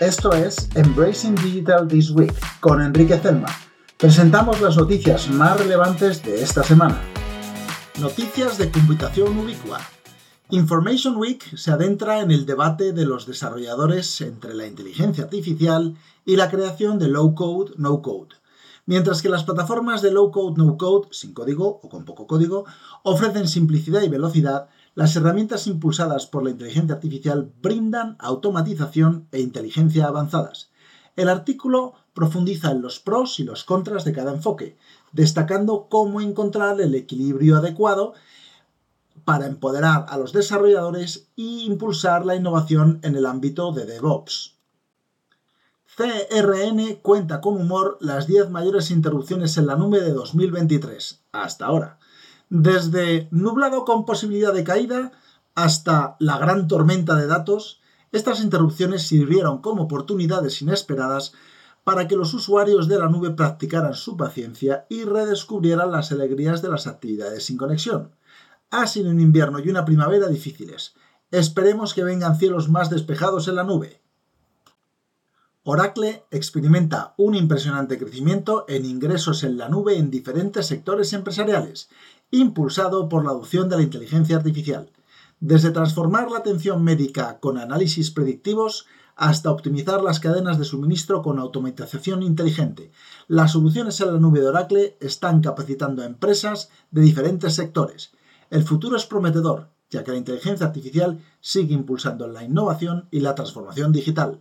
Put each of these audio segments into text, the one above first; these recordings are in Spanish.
Esto es Embracing Digital This Week con Enrique Zelma. Presentamos las noticias más relevantes de esta semana. Noticias de computación ubicua. Information Week se adentra en el debate de los desarrolladores entre la inteligencia artificial y la creación de low code, no code. Mientras que las plataformas de low code, no code, sin código o con poco código, ofrecen simplicidad y velocidad, las herramientas impulsadas por la inteligencia artificial brindan automatización e inteligencia avanzadas. El artículo profundiza en los pros y los contras de cada enfoque, destacando cómo encontrar el equilibrio adecuado para empoderar a los desarrolladores e impulsar la innovación en el ámbito de DevOps. CRN cuenta con humor las 10 mayores interrupciones en la nube de 2023, hasta ahora. Desde nublado con posibilidad de caída hasta la gran tormenta de datos, estas interrupciones sirvieron como oportunidades inesperadas para que los usuarios de la nube practicaran su paciencia y redescubrieran las alegrías de las actividades sin conexión. Ha sido un invierno y una primavera difíciles. Esperemos que vengan cielos más despejados en la nube. Oracle experimenta un impresionante crecimiento en ingresos en la nube en diferentes sectores empresariales impulsado por la adopción de la inteligencia artificial, desde transformar la atención médica con análisis predictivos hasta optimizar las cadenas de suministro con automatización inteligente. Las soluciones en la nube de Oracle están capacitando a empresas de diferentes sectores. El futuro es prometedor, ya que la inteligencia artificial sigue impulsando la innovación y la transformación digital.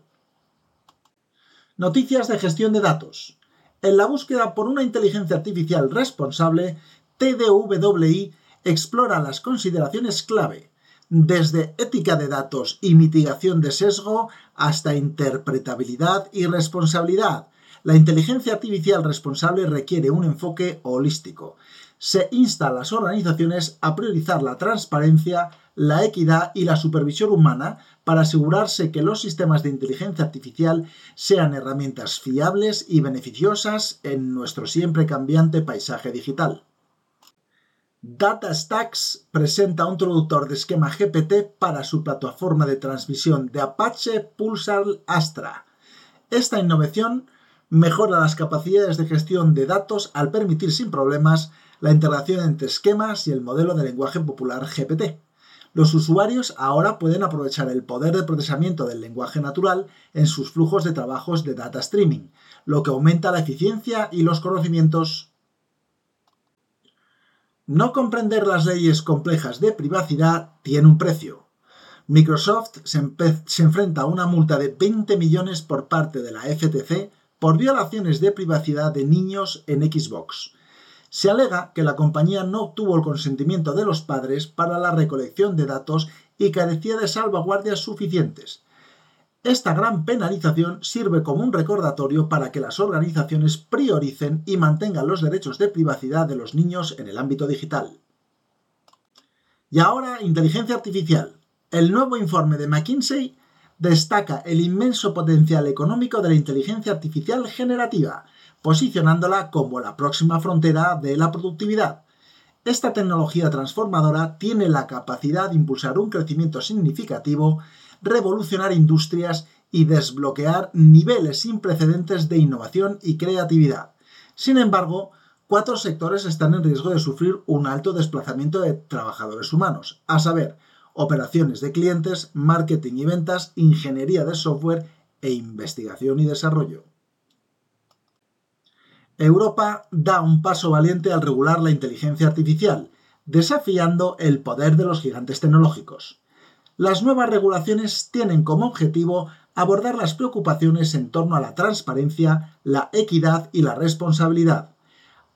Noticias de gestión de datos. En la búsqueda por una inteligencia artificial responsable, TDWI explora las consideraciones clave, desde ética de datos y mitigación de sesgo hasta interpretabilidad y responsabilidad. La inteligencia artificial responsable requiere un enfoque holístico. Se insta a las organizaciones a priorizar la transparencia, la equidad y la supervisión humana para asegurarse que los sistemas de inteligencia artificial sean herramientas fiables y beneficiosas en nuestro siempre cambiante paisaje digital. DataStax presenta un traductor de esquema GPT para su plataforma de transmisión de Apache Pulsar Astra. Esta innovación mejora las capacidades de gestión de datos al permitir sin problemas la integración entre esquemas y el modelo de lenguaje popular GPT. Los usuarios ahora pueden aprovechar el poder de procesamiento del lenguaje natural en sus flujos de trabajos de data streaming, lo que aumenta la eficiencia y los conocimientos no comprender las leyes complejas de privacidad tiene un precio. Microsoft se, enfrenta a una multa de 20 millones por parte de la FTC por violaciones de privacidad de niños en Xbox. Se alega que la compañía no obtuvo el consentimiento de los padres para la recolección de datos y carecía de salvaguardias suficientes. Esta gran penalización sirve como un recordatorio para que las organizaciones prioricen y mantengan los derechos de privacidad de los niños en el ámbito digital. Y ahora, inteligencia artificial. El nuevo informe de McKinsey destaca el inmenso potencial económico de la inteligencia artificial generativa, posicionándola como la próxima frontera de la productividad. Esta tecnología transformadora tiene la capacidad de impulsar un crecimiento significativo revolucionar industrias y desbloquear niveles sin precedentes de innovación y creatividad. Sin embargo, cuatro sectores están en riesgo de sufrir un alto desplazamiento de trabajadores humanos, a saber, operaciones de clientes, marketing y ventas, ingeniería de software e investigación y desarrollo. Europa da un paso valiente al regular la inteligencia artificial, desafiando el poder de los gigantes tecnológicos. Las nuevas regulaciones tienen como objetivo abordar las preocupaciones en torno a la transparencia, la equidad y la responsabilidad.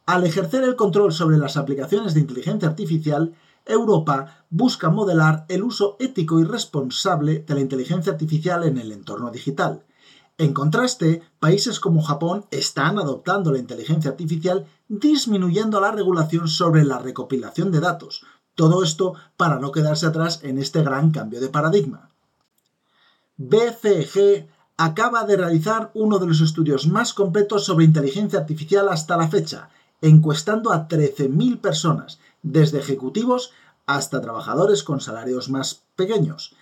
Al ejercer el control sobre las aplicaciones de inteligencia artificial, Europa busca modelar el uso ético y responsable de la inteligencia artificial en el entorno digital. En contraste, países como Japón están adoptando la inteligencia artificial disminuyendo la regulación sobre la recopilación de datos, todo esto para no quedarse atrás en este gran cambio de paradigma. BCG acaba de realizar uno de los estudios más completos sobre inteligencia artificial hasta la fecha, encuestando a 13.000 personas, desde ejecutivos hasta trabajadores con salarios más pequeños,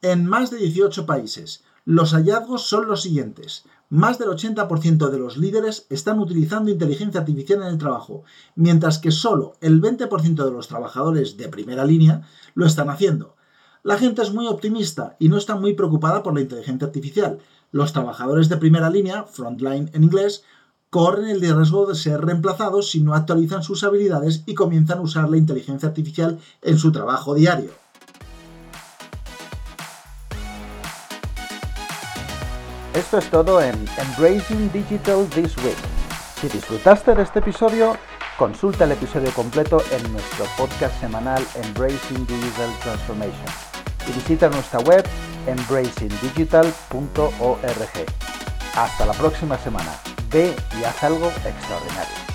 en más de 18 países. Los hallazgos son los siguientes. Más del 80% de los líderes están utilizando inteligencia artificial en el trabajo, mientras que solo el 20% de los trabajadores de primera línea lo están haciendo. La gente es muy optimista y no está muy preocupada por la inteligencia artificial. Los trabajadores de primera línea, frontline en inglés, corren el riesgo de ser reemplazados si no actualizan sus habilidades y comienzan a usar la inteligencia artificial en su trabajo diario. Esto es todo en Embracing Digital This Week. Si disfrutaste de este episodio, consulta el episodio completo en nuestro podcast semanal Embracing Digital Transformation y visita nuestra web embracingdigital.org. Hasta la próxima semana. Ve y haz algo extraordinario.